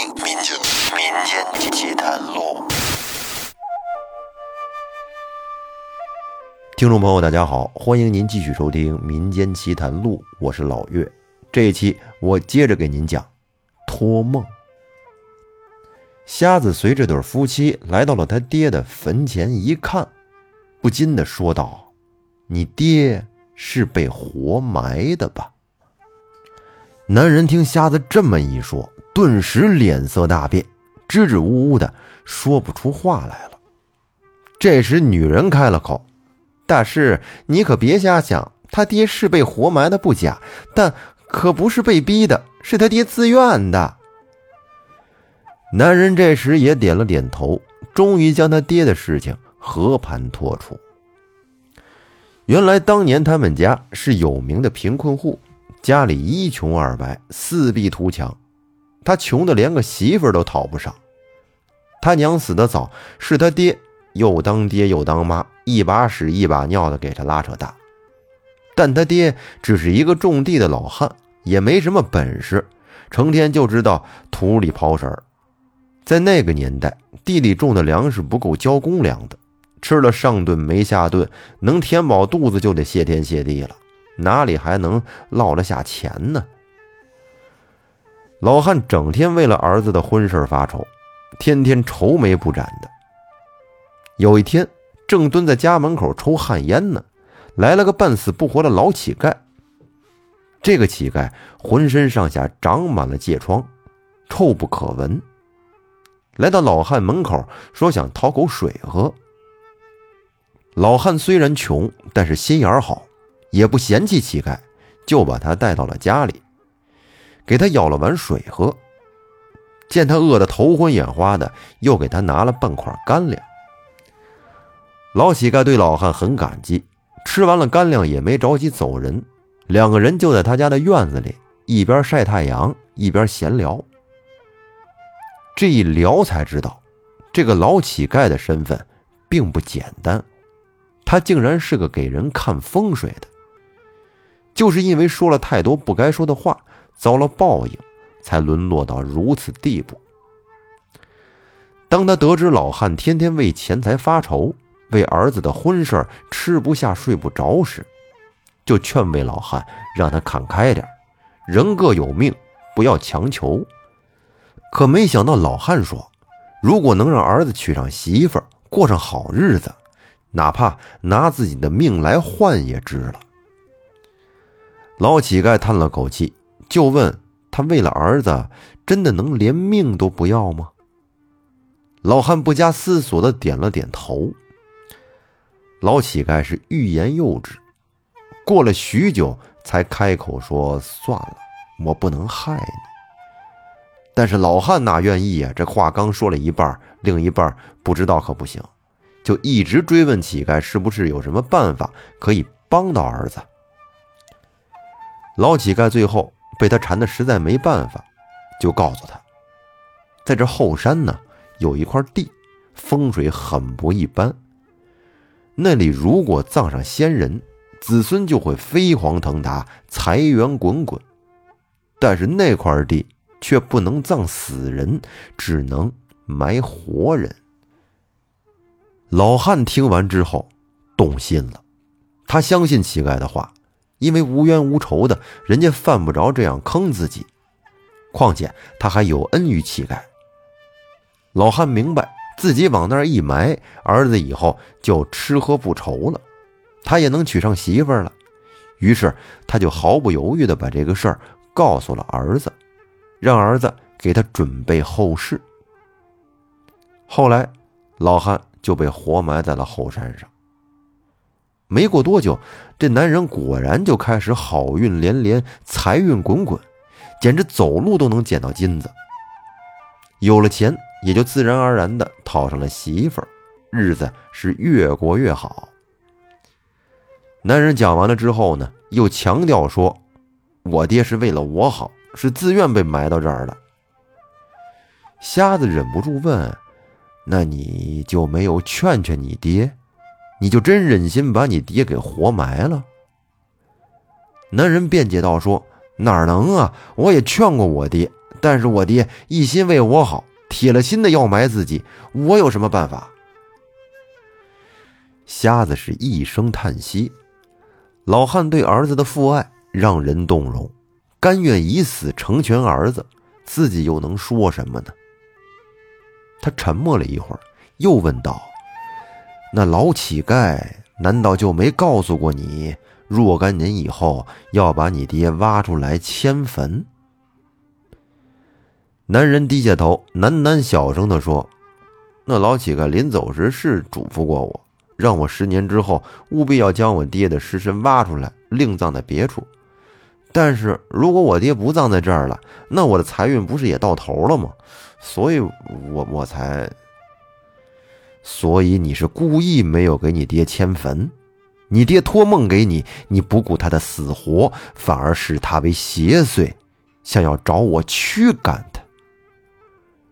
民间民间奇谈录。听众朋友，大家好，欢迎您继续收听《民间奇谈录》，我是老岳。这一期我接着给您讲托梦。瞎子随这对夫妻来到了他爹的坟前，一看，不禁的说道：“你爹是被活埋的吧？”男人听瞎子这么一说，顿时脸色大变，支支吾吾的说不出话来了。这时，女人开了口。大师，你可别瞎想，他爹是被活埋的不假，但可不是被逼的，是他爹自愿的。男人这时也点了点头，终于将他爹的事情和盘托出。原来当年他们家是有名的贫困户，家里一穷二白，四壁图墙，他穷的连个媳妇都讨不上。他娘死的早，是他爹。又当爹又当妈，一把屎一把尿的给他拉扯大。但他爹只是一个种地的老汉，也没什么本事，成天就知道土里刨食儿。在那个年代，地里种的粮食不够交公粮的，吃了上顿没下顿，能填饱肚子就得谢天谢地了，哪里还能落得下钱呢？老汉整天为了儿子的婚事发愁，天天愁眉不展的。有一天，正蹲在家门口抽旱烟呢，来了个半死不活的老乞丐。这个乞丐浑身上下长满了疥疮，臭不可闻。来到老汉门口，说想讨口水喝。老汉虽然穷，但是心眼好，也不嫌弃乞丐，就把他带到了家里，给他舀了碗水喝。见他饿得头昏眼花的，又给他拿了半块干粮。老乞丐对老汉很感激，吃完了干粮也没着急走人，两个人就在他家的院子里一边晒太阳一边闲聊。这一聊才知道，这个老乞丐的身份并不简单，他竟然是个给人看风水的。就是因为说了太多不该说的话，遭了报应，才沦落到如此地步。当他得知老汉天天为钱财发愁，为儿子的婚事吃不下睡不着时，就劝慰老汉，让他看开点人各有命，不要强求。可没想到老汉说，如果能让儿子娶上媳妇，过上好日子，哪怕拿自己的命来换也值了。老乞丐叹了口气，就问他：为了儿子，真的能连命都不要吗？老汉不加思索的点了点头。老乞丐是欲言又止，过了许久才开口说：“算了，我不能害你。”但是老汉哪愿意呀？这话刚说了一半，另一半不知道可不行，就一直追问乞丐是不是有什么办法可以帮到儿子。老乞丐最后被他缠的实在没办法，就告诉他，在这后山呢有一块地，风水很不一般。那里如果葬上先人，子孙就会飞黄腾达，财源滚滚。但是那块地却不能葬死人，只能埋活人。老汉听完之后动心了，他相信乞丐的话，因为无冤无仇的，人家犯不着这样坑自己。况且他还有恩于乞丐。老汉明白。自己往那儿一埋，儿子以后就吃喝不愁了，他也能娶上媳妇了。于是他就毫不犹豫地把这个事儿告诉了儿子，让儿子给他准备后事。后来，老汉就被活埋在了后山上。没过多久，这男人果然就开始好运连连，财运滚滚，简直走路都能捡到金子。有了钱。也就自然而然的讨上了媳妇儿，日子是越过越好。男人讲完了之后呢，又强调说：“我爹是为了我好，是自愿被埋到这儿的。”瞎子忍不住问：“那你就没有劝劝你爹？你就真忍心把你爹给活埋了？”男人辩解道：“说哪能啊？我也劝过我爹，但是我爹一心为我好，铁了心的要埋自己，我有什么办法？瞎子是一声叹息。老汉对儿子的父爱让人动容，甘愿以死成全儿子，自己又能说什么呢？他沉默了一会儿，又问道：“那老乞丐难道就没告诉过你，若干年以后要把你爹挖出来迁坟？”男人低下头，喃喃小声地说：“那老乞丐临走时是嘱咐过我，让我十年之后务必要将我爹的尸身挖出来，另葬在别处。但是如果我爹不葬在这儿了，那我的财运不是也到头了吗？所以，我我才……所以你是故意没有给你爹迁坟？你爹托梦给你，你不顾他的死活，反而视他为邪祟，想要找我驱赶他。”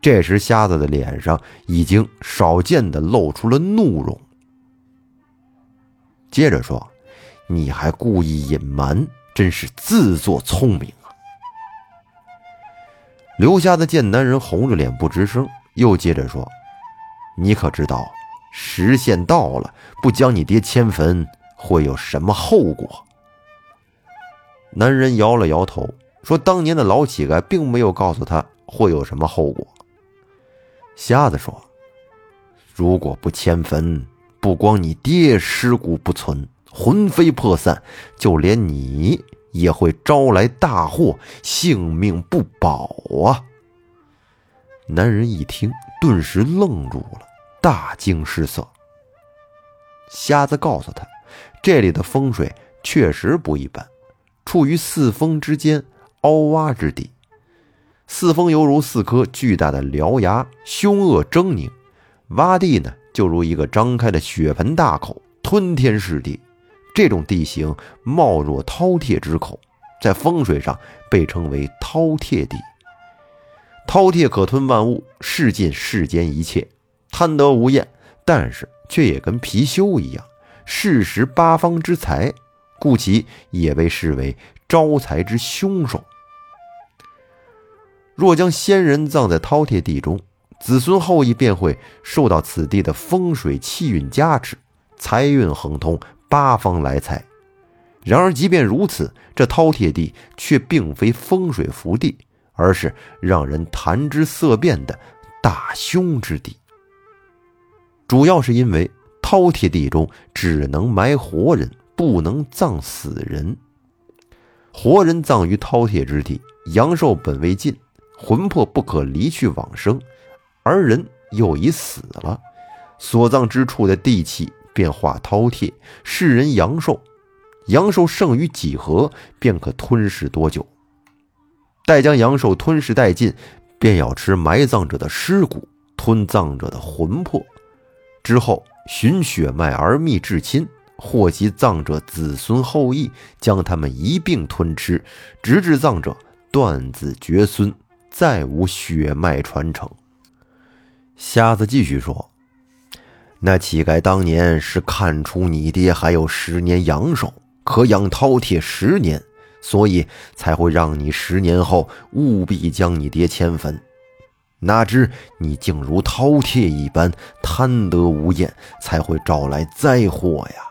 这时，瞎子的脸上已经少见的露出了怒容。接着说：“你还故意隐瞒，真是自作聪明啊！”刘瞎子见男人红着脸不吱声，又接着说：“你可知道，时限到了，不将你爹迁坟会有什么后果？”男人摇了摇头，说：“当年的老乞丐并没有告诉他会有什么后果。”瞎子说：“如果不迁坟，不光你爹尸骨不存，魂飞魄散，就连你也会招来大祸，性命不保啊！”男人一听，顿时愣住了，大惊失色。瞎子告诉他：“这里的风水确实不一般，处于四峰之间，凹洼之地。”四峰犹如四颗巨大的獠牙，凶恶狰狞；洼地呢，就如一个张开的血盆大口，吞天噬地。这种地形貌若饕餮之口，在风水上被称为饕餮地。饕餮可吞万物，噬尽世间一切，贪得无厌，但是却也跟貔貅一样，嗜食八方之财，故其也被视为招财之凶手。若将先人葬在饕餮地中，子孙后裔便会受到此地的风水气运加持，财运亨通，八方来财。然而，即便如此，这饕餮地却并非风水福地，而是让人谈之色变的大凶之地。主要是因为饕餮地中只能埋活人，不能葬死人。活人葬于饕餮之地，阳寿本未尽。魂魄不可离去往生，而人又已死了，所葬之处的地气便化饕餮，世人阳寿，阳寿剩余几何，便可吞噬多久。待将阳寿吞噬殆尽，便要吃埋葬者的尸骨，吞葬者的魂魄，之后寻血脉而觅至亲，祸及葬者子孙后裔，将他们一并吞吃，直至葬者断子绝孙。再无血脉传承。瞎子继续说：“那乞丐当年是看出你爹还有十年阳寿，可养饕餮十年，所以才会让你十年后务必将你爹迁坟。哪知你竟如饕餮一般贪得无厌，才会招来灾祸呀！”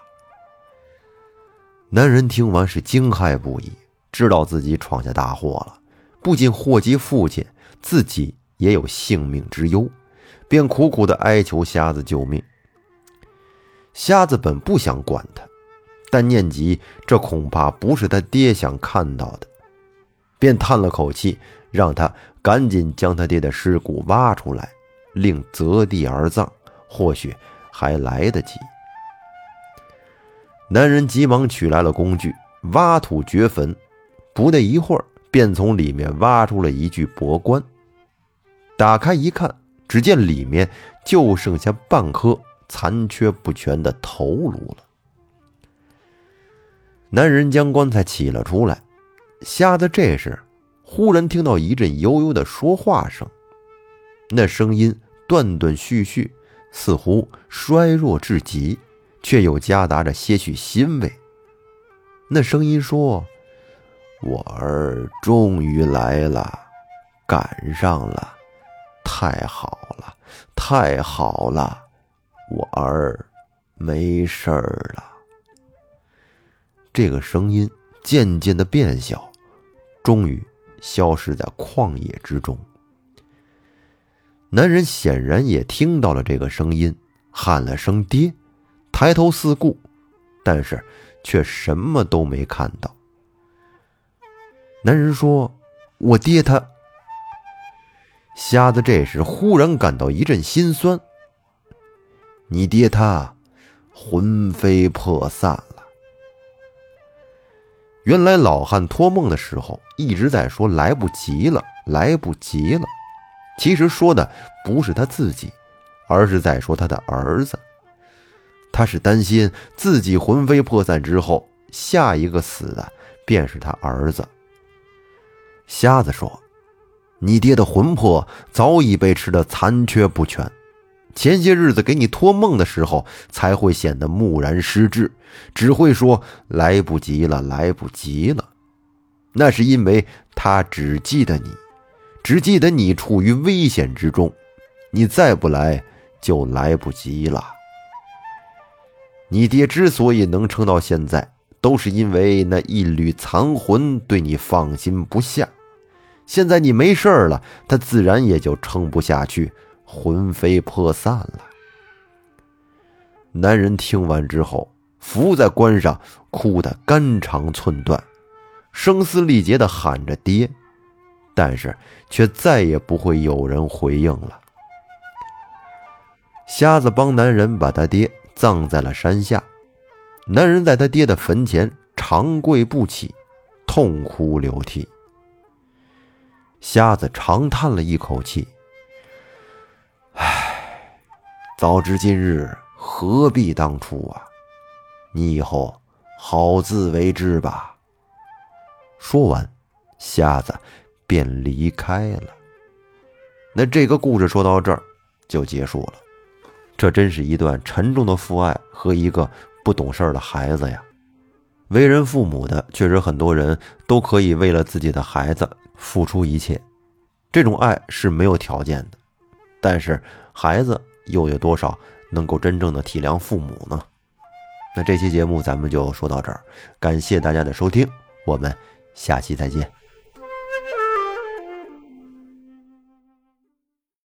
男人听完是惊骇不已，知道自己闯下大祸了。不仅祸及父亲，自己也有性命之忧，便苦苦的哀求瞎子救命。瞎子本不想管他，但念及这恐怕不是他爹想看到的，便叹了口气，让他赶紧将他爹的尸骨挖出来，另择地而葬，或许还来得及。男人急忙取来了工具，挖土掘坟，不得一会儿。便从里面挖出了一具薄棺，打开一看，只见里面就剩下半颗残缺不全的头颅了。男人将棺材起了出来，瞎子这时忽然听到一阵悠悠的说话声，那声音断断续续，似乎衰弱至极，却又夹杂着些许欣慰。那声音说。我儿终于来了，赶上了，太好了，太好了，我儿没事儿了。这个声音渐渐的变小，终于消失在旷野之中。男人显然也听到了这个声音，喊了声“爹”，抬头四顾，但是却什么都没看到。男人说：“我爹他……”瞎子这时忽然感到一阵心酸。你爹他魂飞魄散。原来老汉托梦的时候一直在说来不及了，来不及了。其实说的不是他自己，而是在说他的儿子。他是担心自己魂飞魄散之后，下一个死的便是他儿子。瞎子说：“你爹的魂魄早已被吃得残缺不全，前些日子给你托梦的时候才会显得木然失智，只会说来不及了，来不及了。那是因为他只记得你，只记得你处于危险之中，你再不来就来不及了。你爹之所以能撑到现在。”都是因为那一缕残魂对你放心不下，现在你没事了，他自然也就撑不下去，魂飞魄散了。男人听完之后，伏在棺上，哭得肝肠寸断，声嘶力竭地喊着“爹”，但是却再也不会有人回应了。瞎子帮男人把他爹葬在了山下。男人在他爹的坟前长跪不起，痛哭流涕。瞎子长叹了一口气：“早知今日，何必当初啊！你以后好自为之吧。”说完，瞎子便离开了。那这个故事说到这儿就结束了。这真是一段沉重的父爱和一个。不懂事儿的孩子呀，为人父母的确实很多人都可以为了自己的孩子付出一切，这种爱是没有条件的。但是孩子又有多少能够真正的体谅父母呢？那这期节目咱们就说到这儿，感谢大家的收听，我们下期再见。